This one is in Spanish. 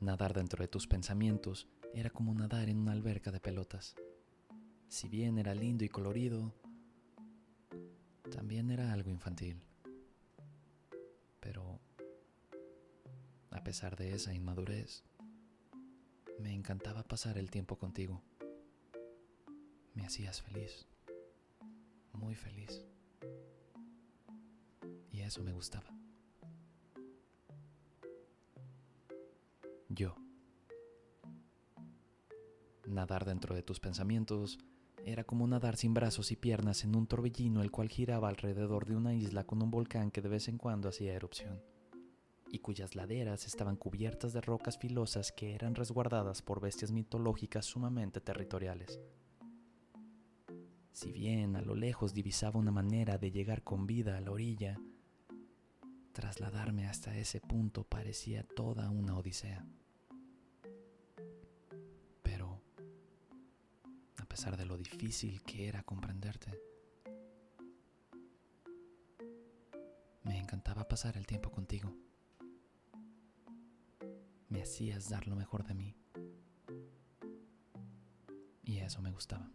Nadar dentro de tus pensamientos era como nadar en una alberca de pelotas. Si bien era lindo y colorido, también era algo infantil. Pero, a pesar de esa inmadurez, me encantaba pasar el tiempo contigo. Me hacías feliz, muy feliz. Y eso me gustaba. Yo. Nadar dentro de tus pensamientos era como nadar sin brazos y piernas en un torbellino el cual giraba alrededor de una isla con un volcán que de vez en cuando hacía erupción, y cuyas laderas estaban cubiertas de rocas filosas que eran resguardadas por bestias mitológicas sumamente territoriales. Si bien a lo lejos divisaba una manera de llegar con vida a la orilla, trasladarme hasta ese punto parecía toda una odisea. Pesar de lo difícil que era comprenderte. Me encantaba pasar el tiempo contigo. Me hacías dar lo mejor de mí. Y eso me gustaba.